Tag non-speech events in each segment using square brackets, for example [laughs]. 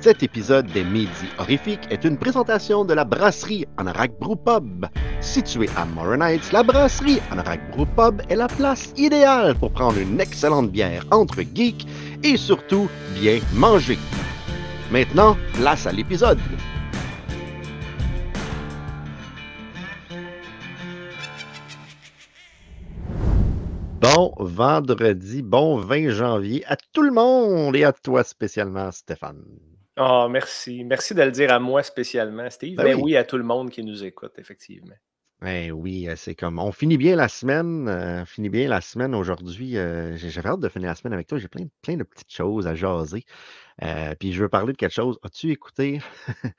Cet épisode des Midi Horrifiques est une présentation de la brasserie Anorak Brew Pub. Située à Morin Heights, la brasserie Anorak Brew Pub est la place idéale pour prendre une excellente bière entre geeks et surtout bien manger. Maintenant, place à l'épisode. Bon vendredi, bon 20 janvier à tout le monde et à toi spécialement, Stéphane. Oh, merci. Merci de le dire à moi spécialement, Steve. Ben Mais oui. oui, à tout le monde qui nous écoute, effectivement. Ben oui, euh, c'est comme on finit bien la semaine, euh, finit bien la semaine aujourd'hui. euh, j'ai- J'avais hâte de finir la semaine avec toi. J'ai plein, plein de petites choses à jaser. Euh, puis je veux parler de quelque chose. As-tu écouté, [laughs]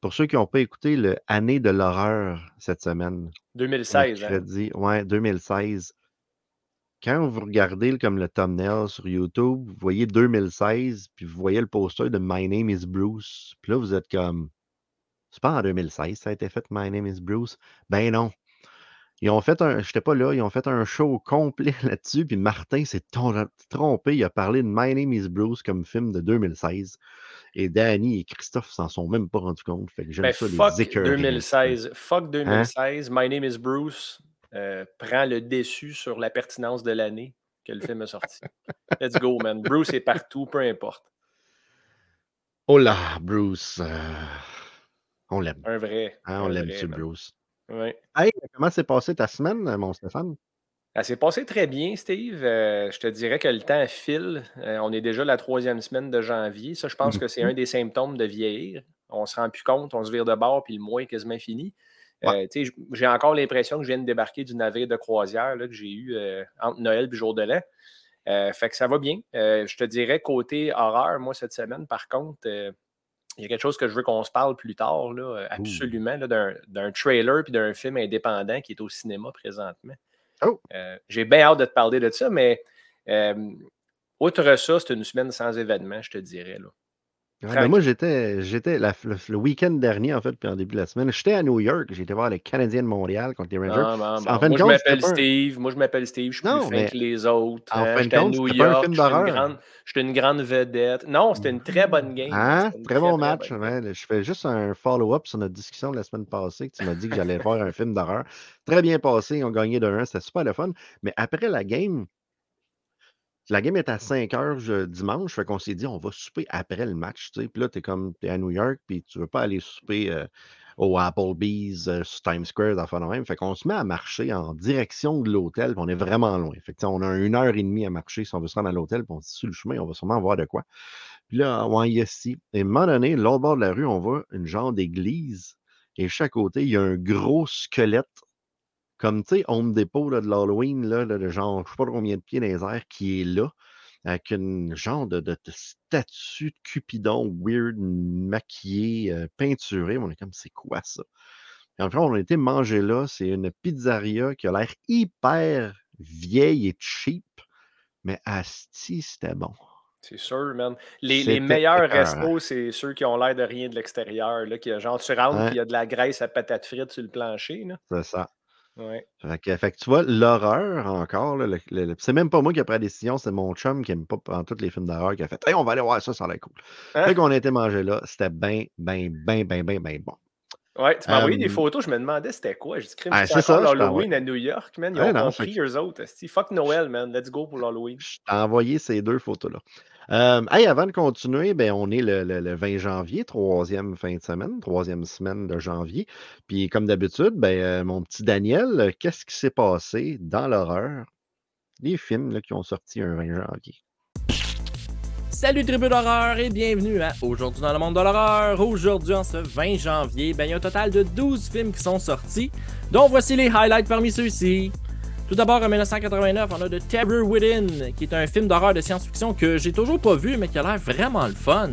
pour ceux qui n'ont pas écouté, le Année de l'horreur cette semaine, 2016, hein? ouais, 2016. Quand vous regardez comme le thumbnail sur YouTube, vous voyez 2016, puis vous voyez le poster de My Name is Bruce. Puis là, vous êtes comme, c'est pas en 2016, ça a été fait My Name is Bruce? Ben non. Ils ont fait un, j'étais pas là, ils ont fait un show complet [laughs] là-dessus, puis Martin s'est trompé, il a parlé de My Name is Bruce comme film de 2016. Et Danny et Christophe s'en sont même pas rendus compte. Fait que j'aime Ben, ça, fuck les écœurer. 2016. Fuck Hein? 2016. My name is Bruce. Euh, prend le déçu sur la pertinence de l'année que le film est sorti. Let's go, man. Bruce est partout, peu importe. Oh là, Bruce. euh, on l'aime. Un vrai. hein, on l'aime, man. Bruce. Ouais. Hey, comment s'est passée ta semaine, mon Stéphane? Ça s'est passé très bien, Steve. Euh, je te dirais que le temps file. Euh, on est déjà la troisième semaine de janvier. Ça, je pense que c'est Mhm. un des symptômes de vieillir. On se rend plus compte, on se vire de bord, puis le mois est quasiment fini. Euh, j'ai encore l'impression que je viens de débarquer du navire de croisière là, que j'ai eu euh, entre Noël et jour de l'an. Euh, fait que ça va bien. Je te dirais, côté horreur, moi, cette semaine, par contre, il y a quelque chose que je veux qu'on se parle plus tard, là, absolument, là, d'un- trailer puis d'un film indépendant qui est au cinéma présentement. Oh! J'ai bien hâte de te parler de ça, mais outre ça, c'est une semaine sans événement, je te dirais. Là. Ben moi, j'étais, j'étais la- le, le week-end dernier, en fait, puis en début de la semaine, j'étais à New York. Été voir les Canadiens de Montréal contre les Rangers. Non, non, En fin Moi, je compte, m'appelle pas un- Steve. Moi, je m'appelle Steve. Je suis plus fin mais que les autres. en hein, fin de J'étais à compte, New York. film Je suis une grande, je une grande vedette. Non, c'était une très bonne game. Hein? Une Très bon match. Je fais juste un follow-up sur notre discussion de la semaine passée. que Tu m'as dit que j'allais voir un film d'horreur. Très bien passé. Ils ont gagné de 1. C'était super le fun. Mais après la game, la game est à 5 heures dimanche. Fait qu'on s'est dit, on va souper après le match. Puis là, tu es comme t'es à New York, puis tu veux pas aller souper euh, au Applebee's euh, Times Square, d'enfant de même. Fait qu'on se met à marcher en direction de l'hôtel, on est vraiment loin. Fait que, on a une heure et demie à marcher si on veut se rendre à l'hôtel, on se dit, le chemin, on va sûrement voir de quoi. Puis là, on y est ici. Et à un moment donné, l'autre bord de la rue, on voit une genre d'église. Et chaque côté, il y a un gros squelette, comme tu sais, Home Depot là, de l'Halloween, là, là, de genre, je sais pas combien de pieds dans les airs, qui est là, avec une genre de, de- de statue de Cupidon weird, maquillée, euh, peinturée. On est comme, c'est quoi ça? Et enfin, on a été manger là. C'est une pizzeria qui a l'air hyper vieille et cheap, mais asti, c'était bon. C'est sûr, man. Les, meilleurs restos, c'est ceux qui ont l'air de rien de l'extérieur. Genre, tu rentres, il y a de la graisse à patates frites sur le plancher. Là. C'est ça. Ouais. Fait que, fait que tu vois, l'horreur encore, là, le- le- le- c'est même pas moi qui ai pris la décision, c'est mon chum qui aime pas en tous les films d'horreur qui a fait Hey, on va aller voir ça, ça a l'air cool. Hein? Fait qu'on a été manger là, c'était bien, bien, bien, bien, bien, bien bon. Ouais, tu m'as envoyé des photos, je me demandais c'était quoi. J'ai ah, c'est ça, l'Halloween à New York, man. Ils Ouais, ont non, compris, que- eux autres. Fuck Noël, man. Let's go pour l'Halloween. Je t'ai envoyé ces deux photos-là. Euh, hey, avant de continuer, ben, on est le, le- le 20 janvier, troisième fin de semaine, troisième semaine de janvier. Puis comme d'habitude, ben, euh, mon petit Daniel, euh, qu'est-ce qui s'est passé dans l'horreur? Les films qui ont sorti un 20 janvier? Salut tribu d'horreur et bienvenue à Aujourd'hui dans le monde de l'horreur. Aujourd'hui, en ce 20 janvier, ben, il y a un total de 12 films qui sont sortis, dont voici les highlights parmi ceux-ci. Tout d'abord, en 1989, on a The Terror Within, qui est un film d'horreur de science-fiction que j'ai toujours pas vu, mais qui a l'air vraiment le fun.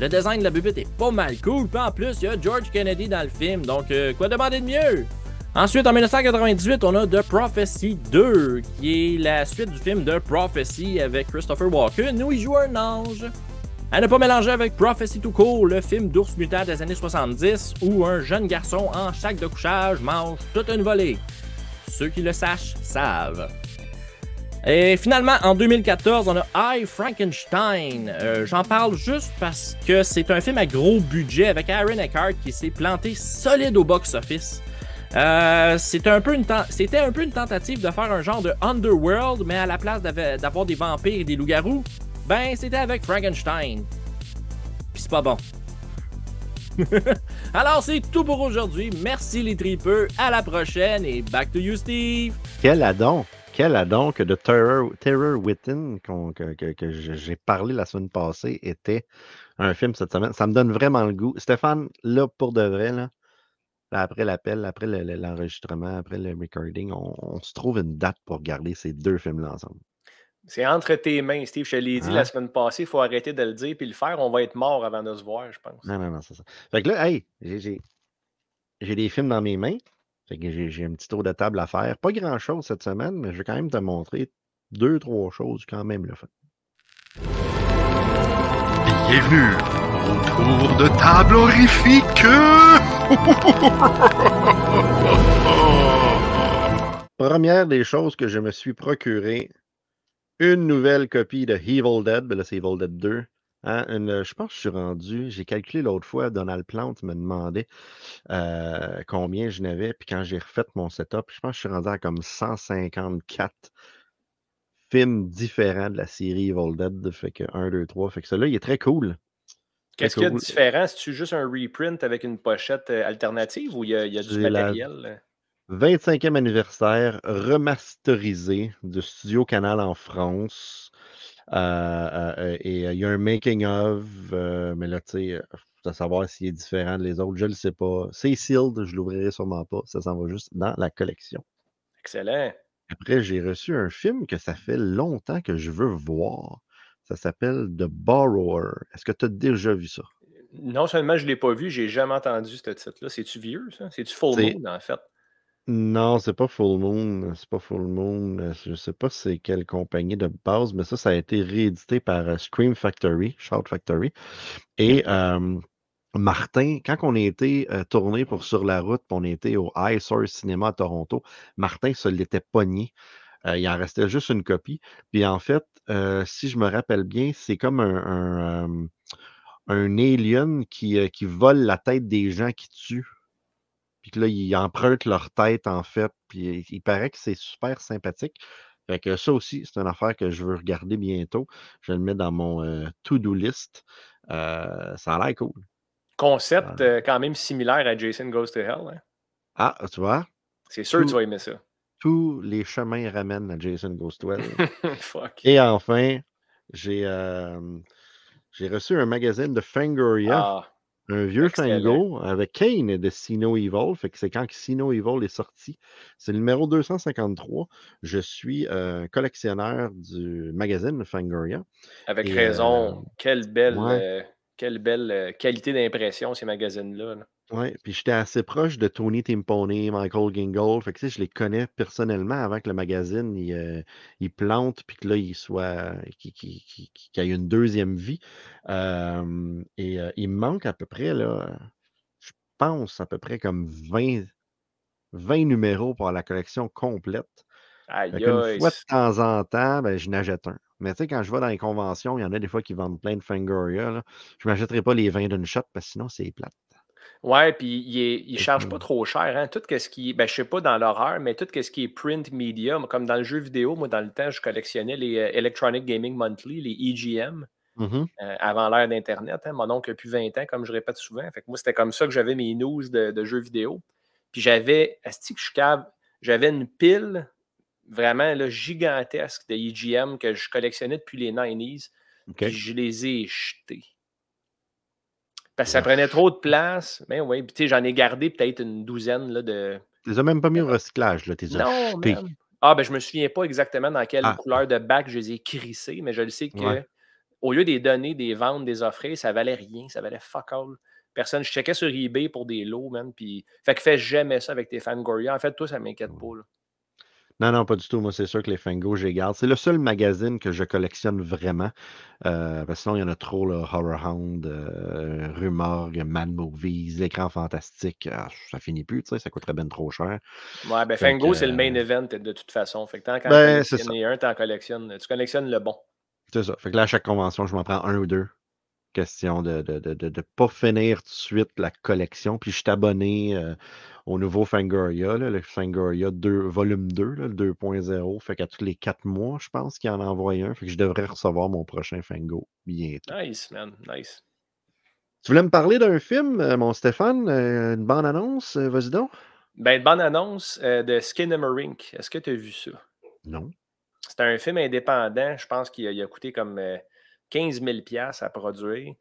Le design de la bubite est pas mal cool, puis en plus, il y a George Kennedy dans le film, donc euh, quoi demander de mieux? Ensuite, en 1998, on a The Prophecy 2, qui est la suite du film The Prophecy avec Christopher Walken, où il joue un ange. À ne pas mélanger avec Prophecy to Cool, le film d'ours mutant des années 70, où un jeune garçon en sac de couchage mange toute une volée. Ceux qui le sachent savent. Et finalement, en 2014, on a I, Frankenstein. Euh, j'en parle juste parce que c'est un film à gros budget avec Aaron Eckhart qui s'est planté solide au box-office. Euh, c'était un, un peu une tentative de faire un genre de Underworld, mais à la place d'avoir des vampires et des loups-garous, ben c'était avec Frankenstein. Puis c'est pas bon. [laughs] Alors c'est tout pour aujourd'hui. Merci les tripeux. À la prochaine et back to you Steve. Quel adon! Quel adon que de Terror, Terror que, j'ai parlé la semaine passée était un film cette semaine. Ça me donne vraiment le goût. Stéphane, là, pour de vrai, après l'appel, après l'enregistrement, après le recording, on, se trouve une date pour regarder ces deux films-là ensemble. C'est entre tes mains, Steve. Je te l'ai dit la hein? semaine passée, il faut arrêter de le dire puis le faire. On va être mort avant de se voir, je pense. Non, non, non, c'est ça. Fait que là, hey, j'ai des films dans mes mains. Fait que j'ai un petit tour de table à faire. Pas grand-chose cette semaine, mais je vais quand même te montrer deux, trois choses quand même le fait. Bienvenue au tour de table horrifique [laughs] Première des choses que je me suis procuré, une nouvelle copie de Evil Dead. Ben là, c'est Evil Dead 2. Hein, je pense que je suis rendu, j'ai calculé l'autre fois, Donald Plante me demandait euh, combien je n'avais, puis quand j'ai refait mon setup, je pense que je suis rendu à comme 154 films différents de la série Evil Dead. Fait que 1, 2, 3. Fait que celui-là, il est très cool. Qu'est-ce qu'il y a de différent? C'est-tu juste un reprint avec une pochette euh, alternative ou il y a, du matériel? 25e anniversaire remasterisé de Studio Canal en France. Euh, euh, et il y a un making of, mais là, tu sais, à savoir s'il est différent des autres, je ne le sais pas. C'est sealed, je l'ouvrirai sûrement pas. Ça s'en va juste dans la collection. Excellent. Après, j'ai reçu un film que ça fait longtemps que je veux voir. Ça s'appelle The Borrower. Est-ce que tu as déjà vu ça? Non seulement je ne l'ai pas vu, j'ai jamais entendu ce titre-là. C'est-tu vieux, ça? C'est-tu Full Moon, en fait? Non, c'est pas Full Moon. C'est pas Full Moon. Je sais pas c'est quelle compagnie de base, mais ça, ça a été réédité par euh, Scream Factory, Shout Factory. Et Martin, quand on a été euh, tourné pour Sur la route, on était au High Source Cinema à Toronto, Martin se l'était pogné. Euh, il en restait juste une copie. Puis en fait, euh, si je me rappelle bien, c'est comme un, un, alien qui, qui, vole la tête des gens qui tuent. Puis que là, il emprunte leur tête, en fait. Puis il paraît que c'est super sympathique. Fait que ça aussi, c'est une affaire que je veux regarder bientôt. Je le mets dans mon to-do list. ça a l'air cool. Concept quand même similaire à Jason Goes to Hell. Hein. Ah, tu vois? C'est sûr que tu vas aimer ça tous les chemins ramènent à Jason Ghost [laughs] Et enfin, j'ai reçu un magazine de Fangoria, ah, un vieux Fango avec Kane de Sino Evil. Fait que c'est quand Sino Evil est sorti. C'est le numéro 253. Je suis collectionneur du magazine Fangoria. Avec raison. quelle belle, quelle belle qualité d'impression ces magazines-là. là oui, puis j'étais assez proche de Tony Timpone, Michael Gingold. Fait que, tu sais, je les connais personnellement avant que le magazine il, euh, plante, puis que là, il soit. qu'il ait une deuxième vie. et euh, il me manque à peu près, là, je pense, à peu près comme 20, 20 numéros pour la collection complète. Fois de temps en temps, ben, je n'achète un. Mais tu sais, quand je vais dans les conventions, il y en a des fois qui vendent plein de Fangoria. Là. Je ne m'achèterai pas les 20 d'une shot parce que sinon, c'est plate. Ouais, puis il ne charge pas trop cher. Hein? Tout ce qui ben, je sais pas dans l'horreur, mais tout ce qui est print media, comme dans le jeu vidéo, moi, dans le temps, je collectionnais les euh, Electronic Gaming Monthly, les EGM, mmh euh, avant l'ère d'Internet. Hein? Mon oncle a plus 20 ans, comme je répète souvent. Fait que moi, c'était comme ça que j'avais mes news de, jeux vidéo. Puis j'avais, j'avais une pile vraiment là, gigantesque de EGM que je collectionnais depuis les 90s. Puis je les ai jetés. Parce que ça prenait trop de place. Mais oui, puis j'en ai gardé peut-être une douzaine là, de. Tu les as même pas mis au recyclage, là, tes Non, même. Ah, ben je me souviens pas exactement dans quelle ah. couleur de bac je les ai crissés, mais je le sais que au lieu des donner, des ventes, des offrir, ça valait rien, ça valait fuck all. Personne, je checkais sur eBay pour des lots, man, puis... Fait que fais jamais ça avec tes fans Goria. En fait, toi, ça m'inquiète pas, là. Non, non, pas du tout. Moi, c'est sûr que les Fango, je les garde. C'est le seul magazine que je collectionne vraiment. Euh, parce que sinon, il y en a trop, là. Horror Hound, euh, Rumor, Mad Movies, l'écran fantastique. Ah, ça finit plus, tu sais, ça coûterait bien trop cher. Ouais, ben Fait Fango, c'est le main euh, event de toute façon. Fait que tant qu'en Ben, collectionner un, t'en collectionnes. Tu collectionnes le bon. C'est ça. Fait que là, à chaque convention, je m'en prends un ou deux. Question de ne de, de, de, de pas finir tout de suite la collection. Puis je suis abonné euh, au nouveau Fangoria, là, le Fangoria 2, volume 2, là, le 2.0. Fait qu'à tous les quatre mois, je pense qu'il en envoie un. Fait que je devrais recevoir mon prochain Fango bientôt. Nice, man. Nice. Tu voulais me parler d'un film, euh, mon Stéphane? Euh, une bande-annonce? Euh, Vas-y donc. Ben, bonne annonce euh, de Skinamarink. Est-ce que tu as vu ça? Non. C'est un film indépendant. Je pense qu'il a, coûté comme euh, 15 000 à produire.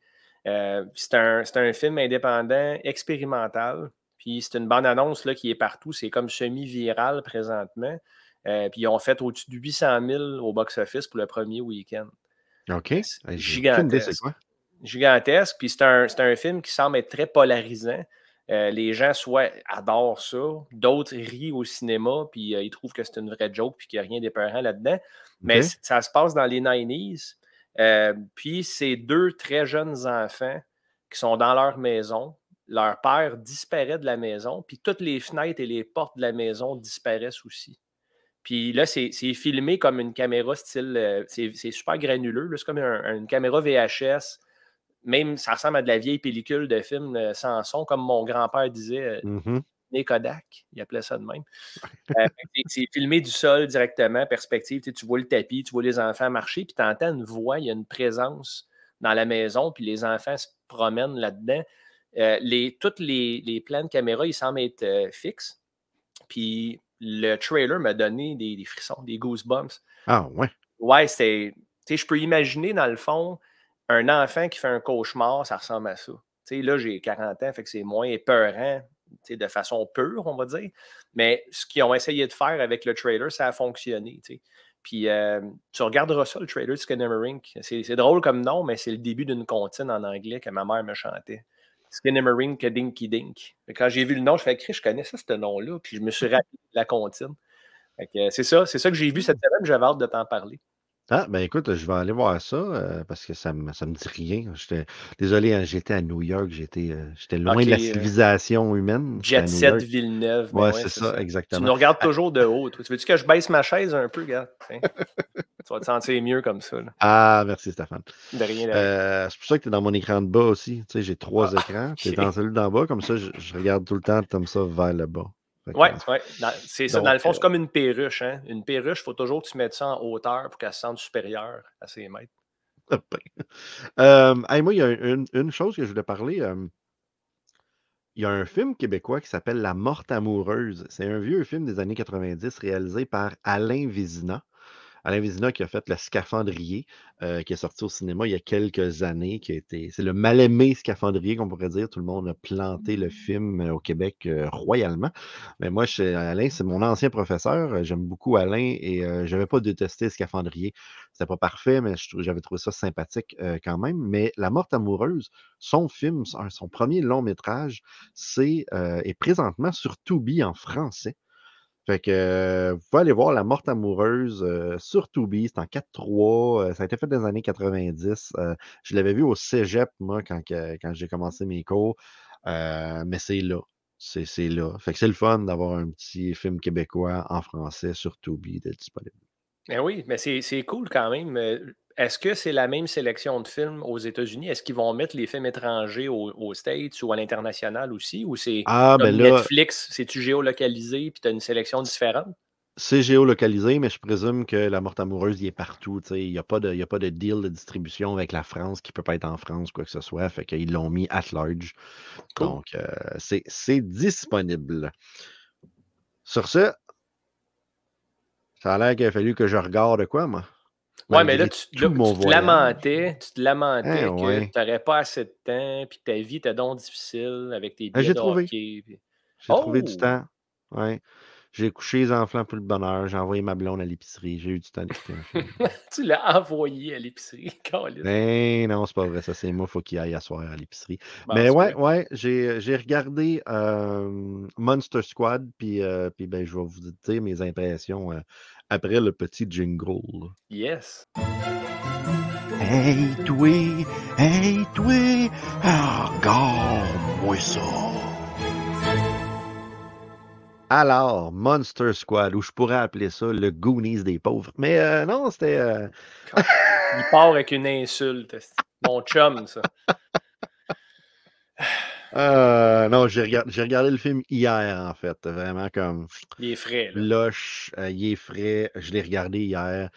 Euh, c'est un, c'est un film indépendant expérimental. Puis c'est une bande-annonce qui est partout. C'est comme semi-viral présentement. Euh, puis ils ont fait au-dessus de 800 000 au box-office pour le premier week-end. OK. Gigantesque. quoi. Gigantesque. Puis c'est un, un film qui semble être très polarisant. Euh, les gens soit adorent ça, d'autres rient au cinéma, puis euh, ils trouvent que c'est une vraie joke, puis qu'il n'y a rien d'épeurant là-dedans. Mais ça se passe dans les 90s. Euh, puis c'est deux très jeunes enfants qui sont dans leur maison. Leur père disparaît de la maison, puis toutes les fenêtres et les portes de la maison disparaissent aussi. Puis là, c'est filmé comme une caméra style. euh, c'est super granuleux. C'est comme un- une caméra VHS. Même, ça ressemble à de la vieille pellicule de film euh, sans son, comme mon grand-père disait. Né Kodak, il appelait ça de même. Euh, c'est c'est filmé du sol directement, perspective. Tu sais, tu vois le tapis, tu vois les enfants marcher, puis tu entends une voix, il y a une présence dans la maison, puis les enfants se promènent là-dedans. Euh, les, toutes les, les plans de caméra, ils semblent être euh, fixes. Puis le trailer m'a donné des, des frissons, des goosebumps. Ah, ouais. Ouais, c'est. Tu sais, je peux imaginer, dans le fond, un enfant qui fait un cauchemar, ça ressemble à ça. Tu sais, là, j'ai 40 ans, fait que c'est moins épeurant, tu sais, de façon pure, on va dire. Mais ce qu'ils ont essayé de faire avec le trailer, ça a fonctionné, tu sais. Puis euh, tu regarderas ça, le trailer de Skinamarink. C'est c'est drôle comme nom, mais c'est le début d'une comptine en anglais que ma mère me chantait. Skinamarink Dinky Dink. Quand j'ai vu le nom, je fais écrit, je connais ça, ce nom-là. Puis je me suis rappelé de la comptine. Euh, C'est ça, c'est ça que j'ai vu cette semaine, j'avais hâte de t'en parler. Ah, ben écoute, je vais aller voir ça euh, parce que ça me, ça me dit rien. J'étais désolé, hein, j'étais à New York, j'étais euh, j'étais loin de la euh, civilisation humaine. Jet New Set York. Villeneuve. ben Ouais, ouais, c'est ça, ça. Tu exactement. nous regardes toujours de haut. toi. Tu veux-tu que je baisse ma chaise un peu, gars? [laughs] Tu vas te sentir mieux comme ça. là. Ah, merci Stéphane. De rien, de c'est pour ça que tu es dans mon écran de bas aussi. Tu sais, j'ai trois Ah, écrans. Tu es dans celui d'en bas, comme ça, je, je regarde tout le temps comme ça vers le bas. Que, Ouais, C'est ça. Dans le fond, euh, c'est comme une perruche. Hein? Une perruche, il faut toujours que tu mettes ça en hauteur pour qu'elle se sente supérieure à ses mètres. [laughs] Euh, hey, moi, il y a une, une chose que je voulais parler. euh, il y a un film québécois qui s'appelle La Morte amoureuse. C'est un vieux film des années 90 réalisé par Alain Vézina. Alain Vézina qui a fait Le Scaphandrier, euh, qui est sorti au cinéma il y a quelques années, qui a été. C'est le mal-aimé Scaphandrier, qu'on pourrait dire. Tout le monde a planté le film euh, au Québec euh, royalement. Mais moi, Alain, c'est mon ancien professeur. J'aime beaucoup Alain et euh, je n'avais pas détesté Scaphandrier. C'était pas parfait, mais j'avais trouvé ça sympathique quand même. Mais La Morte amoureuse, son film, son, premier long métrage, c'est est présentement sur Tubi en français. Fait que euh, vous pouvez aller voir La Morte amoureuse euh, sur Tubi, c'est en 4-3, euh, ça a été fait dans les années 90. euh, je l'avais vu au Cégep, moi, quand, quand j'ai commencé mes cours, mais c'est là. C'est là. Fait que c'est le fun d'avoir un petit film québécois en français sur Tubi de disponible. Ben oui, mais c'est cool quand même. Euh, Est-ce que c'est la même sélection de films aux États-Unis? Est-ce qu'ils vont mettre les films étrangers au- aux States ou à l'international aussi? Ou c'est Ah, ben Netflix, c'est-tu géolocalisé puis tu as une sélection différente? c'est géolocalisé, mais je présume que La Morte amoureuse, il est partout. Il n'y a, pas de- il y a pas de deal de distribution avec la France qui peut pas être en France, quoi que ce soit. Fait qu'ils l'ont mis at large. Cool. Donc, euh, c'est disponible. Sur ce, ça a l'air qu'il a fallu que je regarde quoi, moi? Ouais, mais là, tu, là, te lamentais, tu te lamentais Hein, que ouais. tu n'aurais pas assez de temps, puis que ta vie était donc difficile avec tes Ah, billets j'ai de trouvé. puis- J'ai trouvé du Oh! temps. Ouais. J'ai couché les enfants pour le bonheur. J'ai envoyé ma blonde à l'épicerie. J'ai eu du temps d'écouter [laughs] tu l'as envoyé à l'épicerie. [laughs] Ben non, c'est pas vrai. Ça, c'est moi. Faut qu'il aille asseoir à l'épicerie. Bon, Mais ouais, ouais, j'ai j'ai regardé euh, Monster Squad, puis euh, puis ben, je vais vous dire mes impressions euh, après le petit jingle. Yes. Hey, toi, hey, toi, regarde-moi ça. Alors, Monster Squad, ou je pourrais appeler ça le Goonies des pauvres. Mais euh, non, c'était. euh, Il part avec une insulte. Mon chum, ça. euh, non, j'ai regardé, le film hier, en fait. Vraiment comme Il est frais, là. loche, il est frais. Je l'ai regardé hier.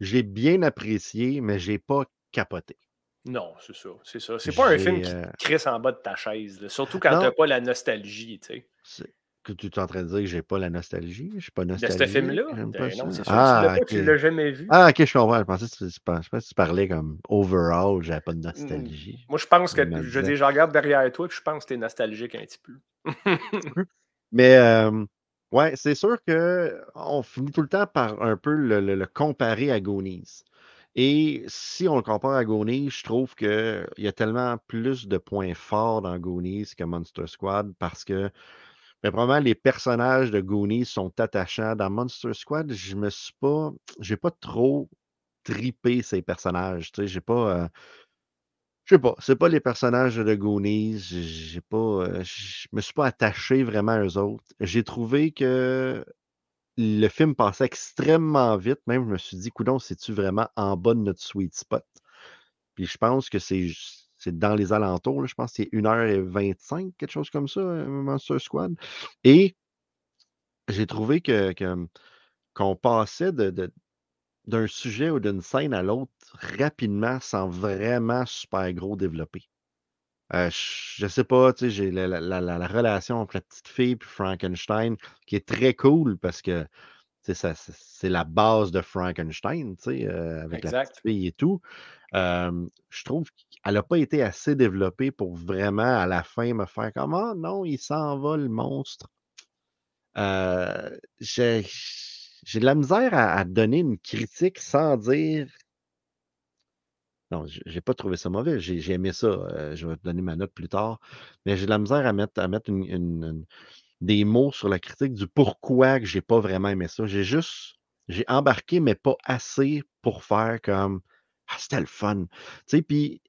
J'ai bien apprécié, mais j'ai pas capoté. Non, c'est ça. C'est ça. C'est pas un film qui te crisse en bas de ta chaise. là. Surtout quand t'as pas la nostalgie, tu sais. Que tu es en train de dire que j'ai pas la nostalgie? Je suis pas De nostalgique. ce film-là? Ben tu Ah, l'as tu l'as jamais vu. Ah, ok, je comprends. Je pensais que tu, je pensais que tu parlais comme overall, j'avais pas de nostalgie. Moi, je pense que, je dire, je regarde derrière toi et je pense que t'es nostalgique un petit peu. [laughs] Mais euh, ouais, c'est sûr que on finit tout le temps par un peu le, le- le comparer à Goonies. Et si on le compare à Goonies, je trouve qu'il y a tellement plus de points forts dans Goonies que Monster Squad parce que mais probablement les personnages de Goonies sont attachants. Dans Monster Squad, je me suis pas. J'ai pas trop tripé ces personnages. Tu sais, pas. euh, je sais pas, c'est pas les personnages de Goonies. J'ai pas. euh, je me suis pas attaché vraiment à eux autres. J'ai trouvé que le film passait extrêmement vite. Même, je me suis dit, coudon, c'est-tu vraiment en bas de notre sweet spot? Puis je pense que c'est j- c'est dans les alentours. là. Je pense que c'est 1h25, quelque chose comme ça, euh, Monster Squad. Et j'ai trouvé que, que- qu'on passait de, d'un sujet ou d'une scène à l'autre rapidement sans vraiment super gros développer. Euh, je je sais pas, tu sais, j'ai la, la- la- la- la relation entre la petite fille et Frankenstein qui est très cool parce que c'est la base de Frankenstein, tu sais, euh, avec la petite fille et tout. Je trouve qu'elle n'a pas été assez développée pour vraiment, à la fin, me faire comme Ah non, il s'en va le monstre. J'ai de la misère à, donner une critique sans dire. Non, j'ai pas trouvé ça mauvais. J'ai aimé ça. je vais te donner ma note plus tard. Mais j'ai de la misère à mettre, à mettre des mots sur la critique du pourquoi que j'ai pas vraiment aimé ça. J'ai juste. J'ai embarqué, mais pas assez pour faire comme. Ah, c'était le fun. Tu sais, puis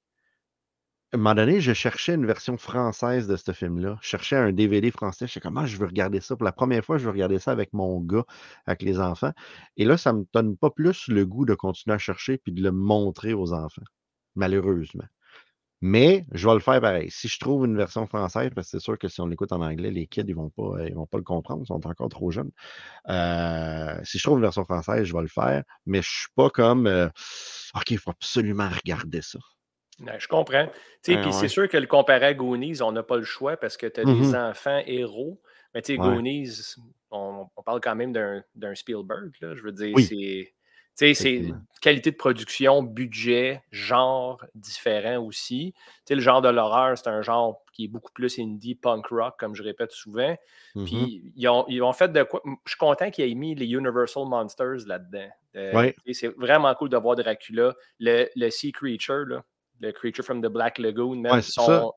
à un moment donné, je cherchais une version française de ce film-là. Je cherchais un DVD français. Je sais comment je veux regarder ça. Pour la première fois, je veux regarder ça avec mon gars, avec les enfants. Et là, ça me donne pas plus le goût de continuer à chercher puis de le montrer aux enfants, malheureusement. Mais je vais le faire pareil. Si je trouve une version française, parce que c'est sûr que si on l'écoute en anglais, les kids, ils vont pas, ils vont pas le comprendre, ils sont encore trop jeunes. Euh, si je trouve une version française, je vais le faire. Mais je suis pas comme euh, OK, il faut absolument regarder ça. Je comprends. Ah, Puis c'est sûr que le comparer à Goonies, on n'a pas le choix parce que tu as des enfants héros. Mais tu sais, Ouais. Goonies, on, on parle quand même d'un d'un Spielberg. Là, je veux dire, Oui. c'est. Tu sais, C'est qualité de production, budget, genre différent aussi. Tu sais, le genre de l'horreur, c'est un genre qui est beaucoup plus indie, punk rock, comme je répète souvent. Puis ils ont, ils ont fait de quoi. Je suis content qu'ils aient mis les Universal Monsters là-dedans. Euh, Ouais. C'est vraiment cool de voir Dracula. Le, le Sea Creature, là, le Creature from the Black Lagoon, Ouais, ça. son,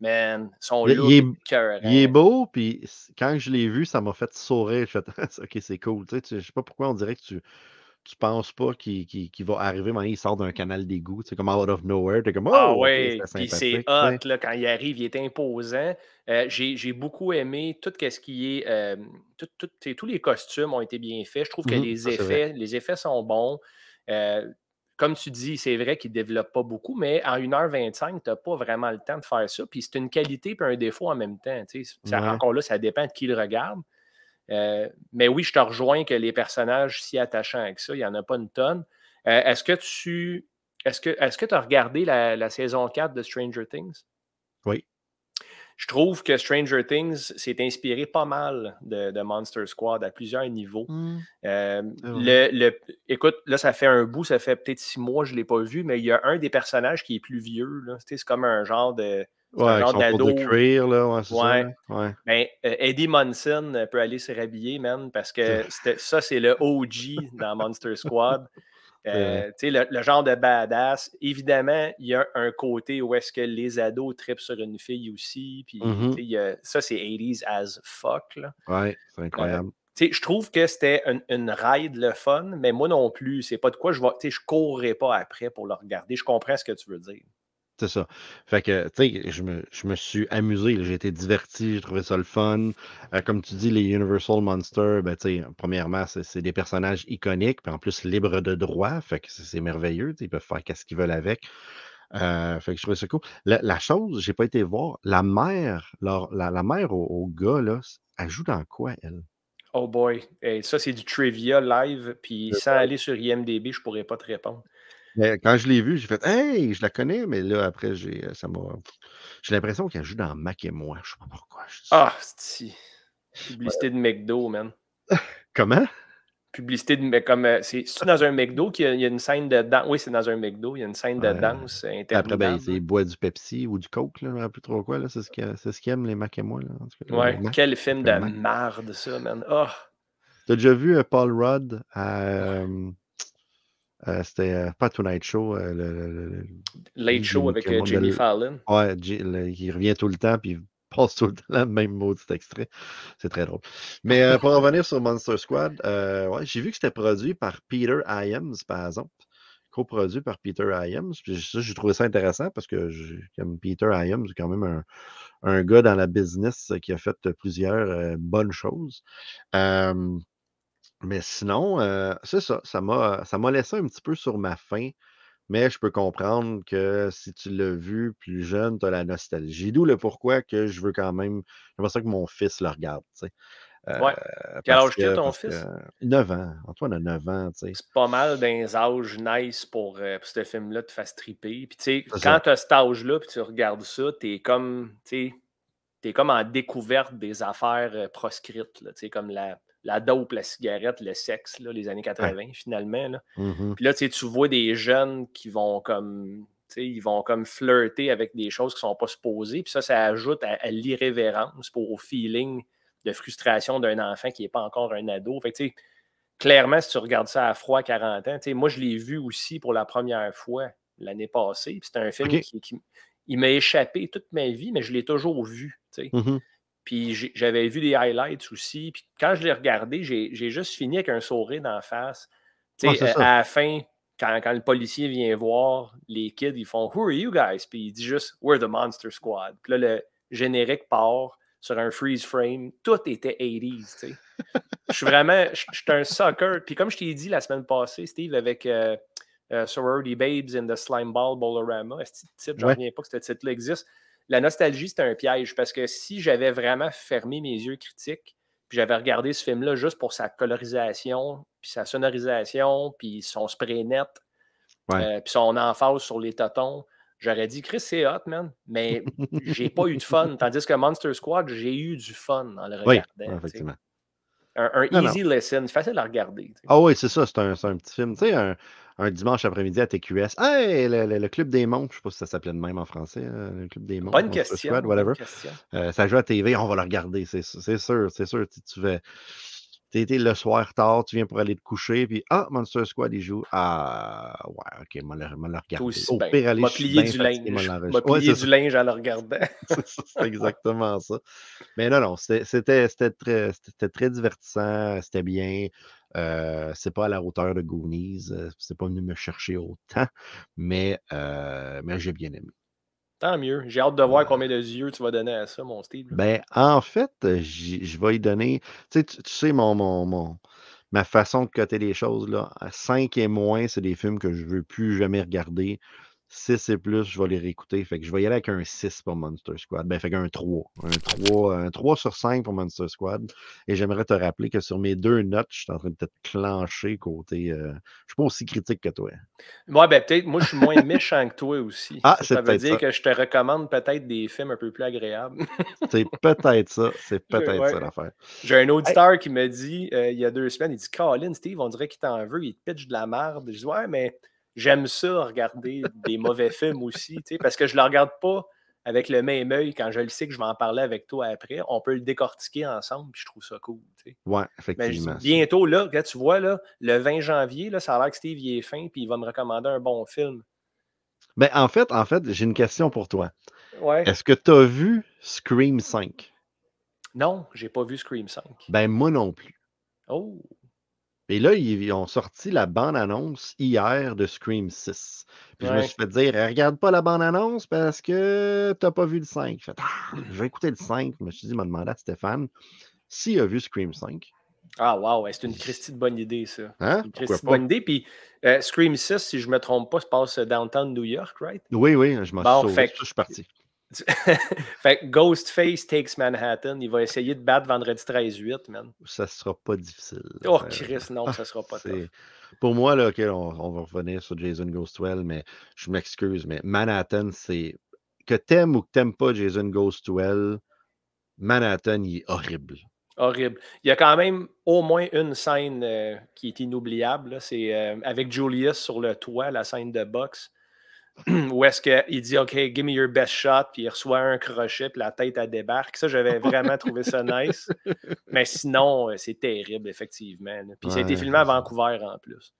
man, son Il, look il est écœurant. il est beau, puis quand je l'ai vu, ça m'a fait sourire. Je fais, [laughs] OK, c'est cool. Tu sais, je sais pas pourquoi on dirait que tu, tu penses pas qu'il qu'il- qu'il va arriver, mais il sort d'un canal d'égout, c'est comme out of nowhere. T'es comme, Ah oh, OK, ouais, puis c'est hot, là, quand il arrive, il est imposant. Euh, J'ai beaucoup aimé tout ce qui est. euh, tout- tout- tous les costumes ont été bien faits. Je trouve que Mhm, les vrai. effets, les effets sont bons. Euh, comme tu dis, c'est vrai qu'ils ne développent pas beaucoup, mais en 1h25, tu n'as pas vraiment le temps de faire ça. Puis c'est une qualité et un défaut en même temps. Ça- Ouais. encore là, ça dépend de qui le regarde. Euh, mais oui, je te rejoins que les personnages si attachants avec ça, il n'y en a pas une tonne. Euh, est-ce que tu est-ce que est-ce que tu as regardé la, la saison 4 de Stranger Things? Oui. Je trouve que Stranger Things s'est inspiré pas mal de, de Monster Squad à plusieurs niveaux. Hmm, Euh, le, le- écoute, là, ça fait un bout, ça fait peut-être six mois, je ne l'ai pas vu, mais il y a un des personnages qui est plus vieux. C'est comme un genre de Un Ouais, avec genre de d'ado. cuir, là, ouais, c'est Ouais. Ouais. Ben, euh, Eddie Munson euh, peut aller se rhabiller, man, parce que [laughs] ça, c'est le OG dans Monster Squad. [laughs] Euh, sais, le, le genre de badass. Évidemment, il y a un côté où est-ce que les ados tripent sur une fille aussi. Puis, Mhm. a- ça, c'est 80s as fuck. Là. Ouais, c'est incroyable. Tu sais, je trouve que c'était une, une ride le fun, mais moi non plus, c'est pas de quoi je vais. tu sais, Je courrai pas après pour le regarder. Je comprends ce que tu veux dire. C'est ça. Fait que, tu sais, je me, je me suis amusé, j'ai été diverti, j'ai trouvé ça le fun. Euh, comme tu dis, les Universal Monsters, ben, tu sais, premièrement, c'est des personnages iconiques, puis en plus libres de droit, fait que c'est merveilleux, ils peuvent faire ce qu'ils veulent avec. Euh, fait que je trouvais ça cool. La, la chose, j'ai pas été voir, la mère, leur- la, la mère au, au gars, là, elle joue dans quoi, elle? Oh boy. Et ça, c'est du trivia live. Puis sans aller sur IMDB, je pourrais pas te répondre. Mais quand je l'ai vue, j'ai fait Hey, je la connais, mais là, après, j'ai ça m'a. J'ai l'impression qu'elle joue dans Mac et moi. Je sais pas pourquoi. je. Ah, c'est Publicité de McDo, man. [laughs] Comment? Publicité de. mais Comme, euh, c'est dans un McDo qu'il y, a- il y a une scène de danse. Oui, c'est dans un McDo. Il y a une scène de Ouais. danse Après, ben, c'est- il boit du Pepsi ou du Coke, là, rappelle plus trop quoi. là. C'est ce qu'ils ce aiment, les Mac et moi. Là, en tout cas, Ouais, Mac. quel film de marde, ça, man. Ah, T'as déjà vu euh, Paul Rudd à. euh, euh, C'était euh, pas Tonight Show. euh, le, le- Late Show avec Jimmy le- Fallon. Ouais, il revient tout le temps, puis il [laughs] passe tout le temps le même maudit extrait. C'est très drôle. Mais pour revenir sur Monster Squad, ouais, j'ai vu que c'était produit par Peter Iams, par exemple. Coproduit par Peter Iams. Puis ça, j'ai trouvé ça intéressant parce que comme Peter Iams, c'est quand même un, un gars dans la business qui a fait plusieurs bonnes choses. Mais sinon, euh, c'est ça. Ça m'a ça m'a laissé un petit peu sur ma faim. Mais je peux comprendre que si tu l'as vu plus jeune, tu as la nostalgie. D'où le pourquoi que je veux quand même. J'aimerais ça que mon fils le regarde. tu sais. Euh, Ouais. Quel âge que- ton fils? que- 9 ans. Antoine a 9 ans. tu sais. C'est pas mal les âges nice pour, euh, pour ce film-là te fasse triper. Puis, tu sais, quand tu as cet âge-là, puis tu regardes ça, t'es comme, tu sais, t'es comme en découverte des affaires euh, proscrites, là, tu sais, comme la, la dope, la cigarette, le sexe, là, les années 80, finalement. Là. Mhm. Puis là, tu vois des jeunes qui vont comme, ils vont comme flirter avec des choses qui sont pas supposées. Puis ça, ça ajoute à, à l'irrévérence pour au feeling de frustration d'un enfant qui n'est pas encore un ado. Fait que, clairement, si tu regardes ça à froid à 40 ans, moi, je l'ai vu aussi pour la première fois l'année passée. Puis c'était un film qui, qui- il m'a échappé toute ma vie, mais je l'ai toujours vu. sais. Puis j'avais vu des highlights aussi. Puis quand je l'ai regardé, j'ai juste fini avec un sourire d'en face. Tu sais, à la fin, quand, quand le policier vient voir les kids, ils font Who are you guys? Puis il dit juste We're the Monster Squad. Puis là, le générique part sur un freeze frame. Tout était 80s. tu sais. Je suis vraiment, je je suis un sucker. Puis comme je t'ai dit la semaine passée, Steve, avec euh, euh, Sorority Babes in the Slime Ball Bolorama, est-ce titre, j'en Ouais. reviens pas que ce titre-là existe. La nostalgie, c'est un piège parce que si j'avais vraiment fermé mes yeux critiques, puis j'avais regardé ce film-là juste pour sa colorisation, puis sa sonorisation, puis son spray net, Ouais. euh, puis son emphase sur les totons, j'aurais dit Chris, c'est hot, man. Mais [laughs] j'ai pas eu de fun. Tandis que Monster Squad, j'ai eu du fun en le Oui, regardant. sais. effectivement. Un, un Non, non. easy listen, c'est facile à regarder. Ah oui, c'est ça, c'est un, c'est un petit film. Tu sais, un, un dimanche après-midi à TQS. Hey, le, le- le Club des Montres, je sais pas si ça s'appelait de même en français, euh, le Club des Montres. Bonne question. Squad, bonne whatever. question. Euh, ça joue à TV, on va le regarder, c'est sûr, c'est sûr. Tu, tu vas. T'es le soir tard, tu viens pour aller te coucher, puis ah, Monster Squad, il joue. Ah, ouais, ok, moi le, moi le Au ben, pire, aller, bien du fatigué, linge. M'a. Ouais, plié du ça. linge en le regardant. [laughs] C'est exactement ça. Mais non, non, c'était très, c'était très divertissant, c'était bien. Euh, c'est pas à la hauteur de Goonies, euh, c'est pas venu me chercher autant, [laughs] mais, euh, mais j'ai bien aimé. Tant mieux. J'ai hâte de voir combien de yeux tu vas donner à ça, mon Steve. Ben, en fait, je vais y donner. Tu sais, tu, tu sais, mon, mon, mon- ma façon de coter les choses, là. À 5 et moins, c'est des films que je veux plus jamais regarder. 6 et plus, je vais les réécouter. Fait que je vais y aller avec un 6 pour Monster Squad. Ben, fait qu'un 3. Un 3, un 3 sur 5 pour Monster Squad. Et j'aimerais te rappeler que sur mes deux notes, je suis en train de te clencher côté. euh, je suis pas aussi critique que toi. Moi, ben, peut-être, moi, je suis moins méchant que toi aussi. Ah, ça, veut peut-être dire ça. que je te recommande peut-être des films un peu plus agréables. [laughs] C'est peut-être ça. C'est peut-être Ouais. ça l'affaire. J'ai un auditeur qui me dit euh, il y a deux semaines, il dit Colin, Steve, on dirait qu'il t'en veut, il te pitch de la merde. Je dis Ouais, mais j'aime ça regarder des mauvais films aussi, parce que je ne le regarde pas avec le même œil, quand je le sais que je vais en parler avec toi après, on peut le décortiquer ensemble, puis je trouve ça cool. Mais je effectivement. bientôt, là, regarde, tu vois, là, le 20 janvier, là, ça a l'air que Steve il est fin, puis il va me recommander un bon film. Ben, en fait, en fait, j'ai une question pour toi. Ouais. Est-ce que tu as vu Scream 5? Non, j'ai pas vu Scream 5. Ben, moi non plus. Oh, Et là, ils, ont sorti la bande-annonce hier de Scream 6. Puis je me suis fait dire, Eh, regarde pas la bande-annonce parce que t'as pas vu le 5. J'ai fait, ah, je vais écouter le 5. Je me suis dit, m'a demandé à Stéphane s'il a vu Scream 5. Ah, wow, ouais, c'est une Christie de bonne idée, ça. Hein? Une Christie de bonne idée. Puis euh, Scream 6, si je me trompe pas, se passe downtown New York, right? Oui, oui, je m'en Bon, suis fait ça Je suis parti. [laughs] fait que Ghostface takes Manhattan. Il va essayer de battre vendredi 13-8, man. Ça sera pas difficile. Oh, Chris, non, ça sera pas [laughs] tough. Pour moi, là, on, on va revenir sur Jason Ghostwell, mais je m'excuse, mais Manhattan, c'est. Que t'aimes ou que t'aimes pas Jason Ghostwell, Manhattan, il est horrible. Horrible. Il y a quand même au moins une scène euh, qui est inoubliable. C'est euh, avec Julius sur le toit, la scène de boxe, où est-ce qu'il dit OK, give me your best shot, puis il reçoit un crochet, puis la tête, elle débarque. Ça, j'avais [laughs] vraiment trouvé ça nice. Mais sinon, euh, c'est terrible, effectivement. là. Puis ça a été Ouais, filmé à. Vancouver en plus.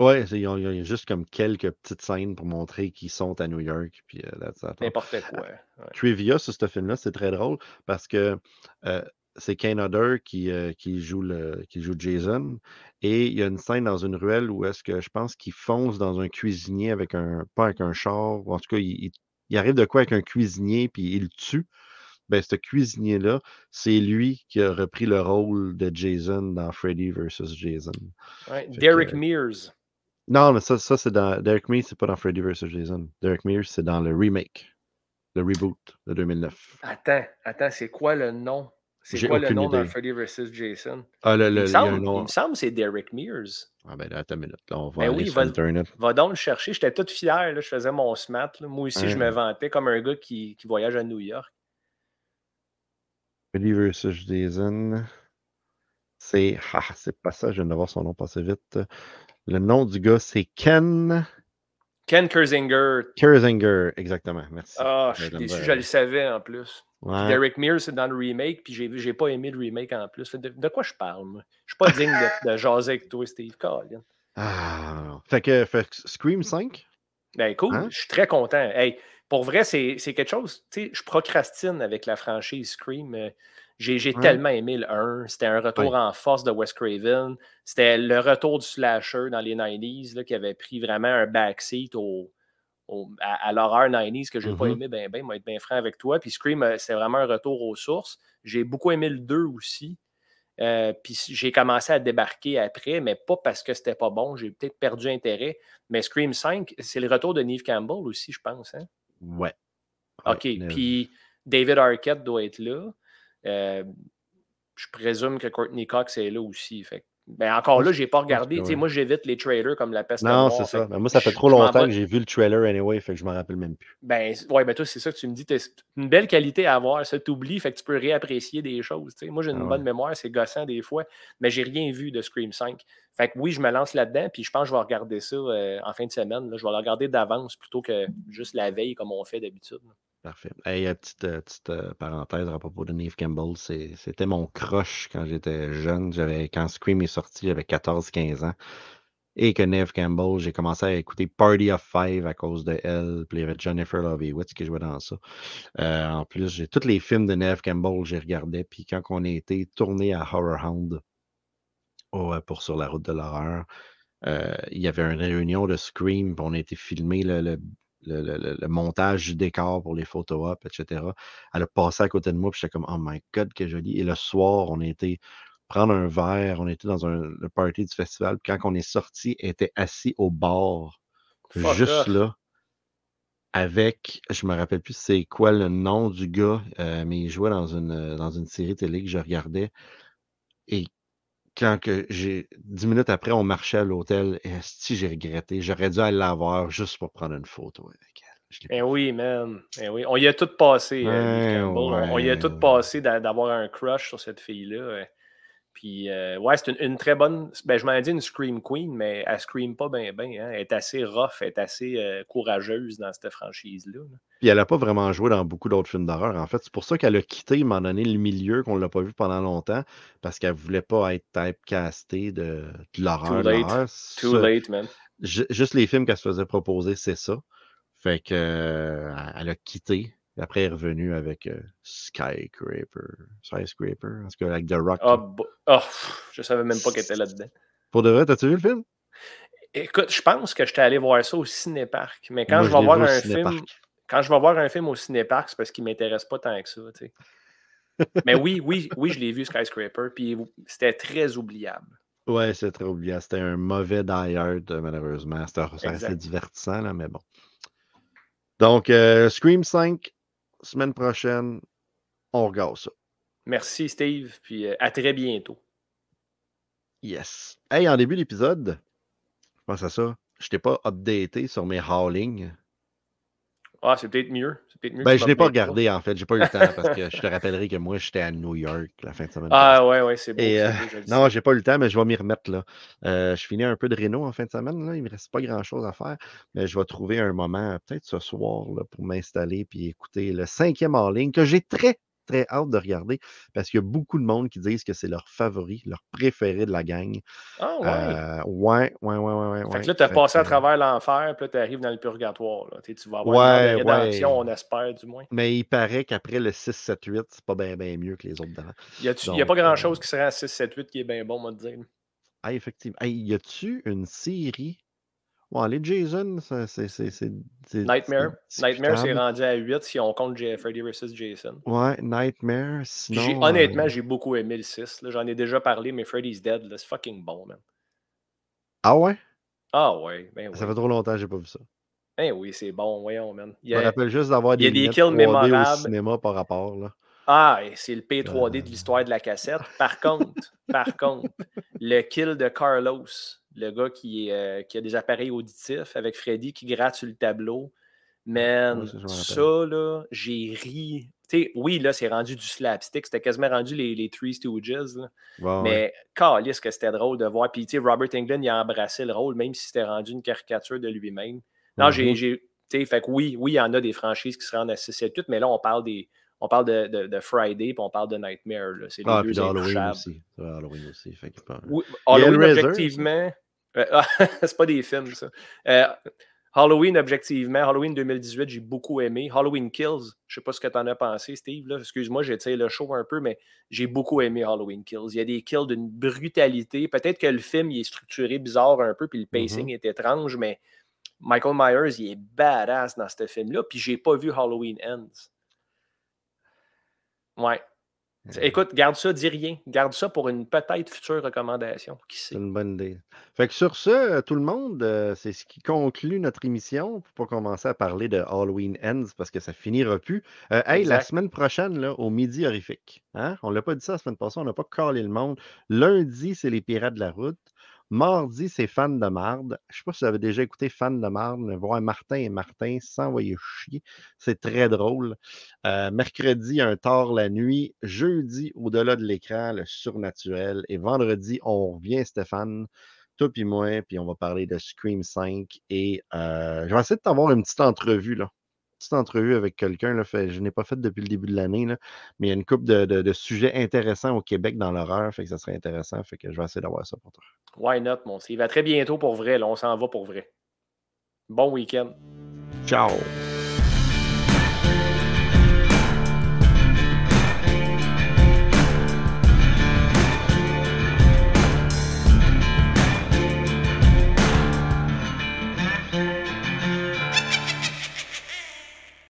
Ouais, ils ont, ils ont juste comme quelques petites scènes pour montrer qu'ils sont à New York. Puis, euh, that's that. N'importe quoi. ouais. Trivia sur ce film-là, c'est très drôle parce que euh, c'est Kane Hodder qui, euh, qui, joue le, qui joue Jason. Et il y a une scène dans une ruelle où est-ce que je pense qu'il fonce dans un cuisinier avec un. pas avec un char, ou en tout cas, il, il- il arrive de quoi avec un cuisinier, puis il le tue. Ben, ce cuisinier-là, c'est lui qui a repris le rôle de Jason dans Freddy vs. Jason. Ouais, Derek que- Mears. Non, mais ça, ça c'est dans. Derek Mears, c'est pas dans Freddy vs. Jason. Derek Mears, c'est dans le remake, le reboot de 2009. Attends, attends, c'est quoi le nom? C'est quoi le nom idée. Freddy vs. Jason? Ah, le, Il le, me il semble, il me semble que c'est Derek Mears. Ah, ben là, attends une minute. Là, on va Ben aller oui, sur va- Internet. Va donc le chercher. J'étais tout fier. Là. Je faisais mon smat. là. Moi aussi, je me vantais comme un gars qui, qui voyage à New York. Freddy vs. Jason. C'est. Ah, c'est pas ça, je viens de voir son nom passer vite. Le nom du gars, c'est Ken Ken Kersinger. Kersinger. Exactement, merci. Ah, je suis déçu, je le savais en plus. Ouais. Derek Mears, c'est dans le remake, puis j'ai j'ai pas aimé le remake en plus. De, de quoi je parle, moi? Je suis pas digne de, de jaser avec toi, Steve. Colin. Ah, fait que, fait que Scream 5. Ben cool, Hein? je suis très content. Hey, pour vrai, c'est quelque chose. Tu sais, je procrastine avec la franchise Scream. euh, J'ai Ouais. tellement aimé le 1. C'était un retour Ouais. en force de Wes Craven. C'était le retour du slasher dans les 90s là, qui avait pris vraiment un backseat au, au- à, à l'horreur 90s que je n'ai pas Mhm. aimé, ben, ben, moi, être bien franc avec toi. Puis Scream, euh, c'est vraiment un retour aux sources. J'ai beaucoup aimé le 2 aussi. Euh, puis j'ai commencé à débarquer après, mais pas parce que c'était pas bon. J'ai peut-être perdu intérêt. Mais Scream 5, c'est le retour de Neve Campbell aussi, je pense. hein? Ouais. OK. Puis David Arquette doit être là. Euh, je présume que Courtney Cox est là aussi. Fait ben encore là, je n'ai pas regardé. ouais. Moi, j'évite les trailers comme la peste Non, c'est ça. Ben, moi, ça fait trop longtemps que j'ai vu le trailer anyway, fait que je m'en rappelle même plus. Ben, ouais, ben toi, c'est ça que tu me dis. C'est une belle qualité à avoir. Ça t'oublie, fait que tu peux réapprécier des choses. Moi, j'ai une Ah ouais. bonne mémoire, c'est gossant des fois, mais j'ai rien vu de Scream 5. Fait que oui, je me lance là-dedans, puis je pense que je vais regarder ça euh, en fin de semaine. là. Je vais le regarder d'avance plutôt que juste la veille comme on fait d'habitude. Parfait. Hey, euh, petite, euh, petite euh, parenthèse à propos de Neve Campbell, c'était mon crush quand j'étais jeune. J'avais, quand Scream est sorti, j'avais 14-15 ans. Et que Neve Campbell, j'ai commencé à écouter Party of Five à cause de elle. Puis il y avait Jennifer Love Hewitt qui jouait dans ça. En plus, j'ai tous les films de Neve Campbell, j'ai regardé. Puis quand on a été tourné à Horror Hound pour Sur la route de l'horreur, il y avait une réunion de Scream, on a été filmé le, le- le- le- le montage du décor pour les photos op, etc. Elle a passé à côté de moi, puis j'étais comme, oh my god, que joli. Et le soir, on a été prendre un verre, on était dans un, le party du festival, puis quand on est sorti, elle était assis au bar, Fuck juste là, avec, je me rappelle plus c'est quoi le nom du gars, euh, mais il jouait dans une, dans une série télé que je regardais. Et quand que j'ai dix minutes après, on marchait à l'hôtel, et si j'ai regretté, j'aurais dû aller la voir juste pour prendre une photo avec elle. Eh oui, man. Eh oui. On y a tout passé, Ouais. On, y a tout ouais. passé d'a- d'avoir un crush sur cette fille-là. Puis, euh, ouais, c'est une, une très bonne. Ben, je m'en ai dit une Scream Queen, mais elle scream pas bien, bien. hein. Elle est assez rough, elle est assez euh, courageuse dans cette franchise-là. là. Puis elle n'a pas vraiment joué dans beaucoup d'autres films d'horreur. En fait, c'est pour ça qu'elle a quitté, à un donné, le milieu, qu'on ne l'a pas vu pendant longtemps, parce qu'elle ne voulait pas être typecastée de, de l'horreur. de late. Too Ça, late, man. ju- juste les films qu'elle se faisait proposer, c'est ça. Fait que euh, elle a quitté. Puis Après, elle est revenue avec euh, Skyscraper. Skyscraper, en tout cas, avec The Rock. Ah, ah, pff, je savais même pas qu'elle était là-dedans. Pour de vrai, t'as-tu vu le film? Écoute, je pense que j'étais allé voir ça au cinéparc. Mais quand Moi, je vais voir un film, quand je vais voir un film au cinéparc, c'est parce qu'il m'intéresse pas tant que ça. tu sais. Mais oui, oui, oui, je l'ai vu Skyscraper, puis c'était très oubliable. Ouais, c'est très oubliable. C'était un mauvais Die euh, malheureusement. C'était assez divertissant, là, mais bon. Donc, euh, Scream 5, semaine prochaine, on regarde ça. Merci Steve, puis euh, à très bientôt. Yes. Hey, en début d'épisode, je pense à ça. Je t'ai pas updaté sur mes haulings. Ah, c'est peut-être mieux. Ben, je tu l'ai pas regardé, en fait. J'ai pas eu le temps parce que je te rappellerai que moi, j'étais à New York la fin de semaine. passée. Ah ouais, ouais, c'est c'est euh, non, j'ai pas eu le temps, mais je vais m'y remettre là. Euh, je finis un peu de réno en fin de semaine. Là. Il me reste pas grand chose à faire. Mais je vais trouver un moment, peut-être ce soir, là, pour m'installer et écouter le cinquième en ligne que j'ai très, très hâte de regarder parce qu'il y a beaucoup de monde qui disent que c'est leur favori, leur préféré de la gang. Ah ouais. Euh, ouais, ouais, ouais, ouais, ouais. fait que là, tu as passé à travers l'enfer, puis là, tu arrives dans le purgatoire. Là. Tu vas avoir Ouais, une rédemption, ouais. on espère du moins. Mais il paraît qu'après le 6, 7, 8, c'est pas bien mieux que les autres d'avant. Il n'y a, pas grand-chose euh, qui serait à 6, 7, 8 qui est bien bon, moi, te dire. Ah, effectivement. Hey, y a-tu une série? Ouais, les Jason, c'est. Nightmare. Nightmare, discutable. rendu à 8 si on compte Freddy vs. Jason. Ouais, Nightmare. Sinon. euh, honnêtement, j'ai beaucoup aimé le 6. là. J'en ai déjà parlé, mais Freddy's Dead, c'est fucking bon, man. Ah ouais? Ah ouais, ben. Ça fait trop longtemps que j'ai pas vu ça. Ben oui, c'est bon, voyons, man. Il y Je me a- rappelle juste d'avoir il y des a des kills 3D au mémorables. cinéma par rapport. Là. Ah, c'est le P3D Euh. de l'histoire de la cassette. Par contre, par contre, le kill de Carlos, le gars qui, euh, qui a des appareils auditifs avec Freddy qui gratte sur le tableau. Man, ça, là, j'ai ri. Oui, là, c'est rendu du slapstick. C'était quasiment rendu les, les Three Stooges. là. Ouais, ouais. Mais, calisse que c'était drôle de voir. Puis, tu sais, Robert Englund, il a embrassé le rôle, même si c'était rendu une caricature de lui-même. Non, j'ai. Mhm. j'ai- Tu sais, fait que oui, oui, il y en a des franchises qui se rendent à 6 7 8, mais là, on parle des. On parle de, de- de Friday, puis on parle de Nightmare. C'est les Ah, puis d'Halloween intouchables. aussi. C'est Halloween aussi. Fait que pas- Oui, Halloween, Hellraiser objectivement. Euh, ah, [laughs] c'est pas des films, ça. Euh, Halloween, objectivement, Halloween 2018, j'ai beaucoup aimé. Halloween Kills, je sais pas ce que tu en as pensé, Steve. là. Excuse-moi, j'ai tiré le show un peu, mais j'ai beaucoup aimé Halloween Kills. Il y a des kills d'une brutalité. Peut-être que le film il est structuré bizarre un peu, puis le pacing est étrange, mais Michael Myers, il est badass dans ce film-là. Puis j'ai pas vu Halloween Ends. Ouais. Écoute, garde ça, dis rien. Garde ça pour une peut-être future recommandation. Qui C'est sait? une bonne idée. Fait que sur ce, euh, tout le monde, euh, c'est ce qui conclut notre émission pour pas commencer à parler de Halloween Ends parce que ça finira plus. Euh, hey, la semaine prochaine, là, au midi horrifique. Hein? On l'a pas dit ça la semaine passée, on n'a pas calé le monde. Lundi, c'est les pirates de la route. Mardi, c'est Fans de marde. Je sais pas si vous avez déjà écouté Fans de marde, mais voir Martin et Martin s'envoyer chier. C'est très drôle. Euh, mercredi, un tard la nuit. Jeudi, au-delà de l'écran, le surnaturel. Et vendredi, on revient, Stéphane, toi puis moi, puis on va parler de Scream 5. Et euh, je vais essayer de t'avoir une petite entrevue, là. Petite entrevue avec quelqu'un. Je n'ai pas fait depuis le début de l'année, mais il y a une couple de, de- de sujets intéressants au Québec dans l'horreur, fait que ça serait intéressant. Fait que je vais essayer d'avoir ça pour toi. Why not, mon Steve? À très bientôt pour vrai. Là, on s'en va pour vrai. Bon week-end. Ciao!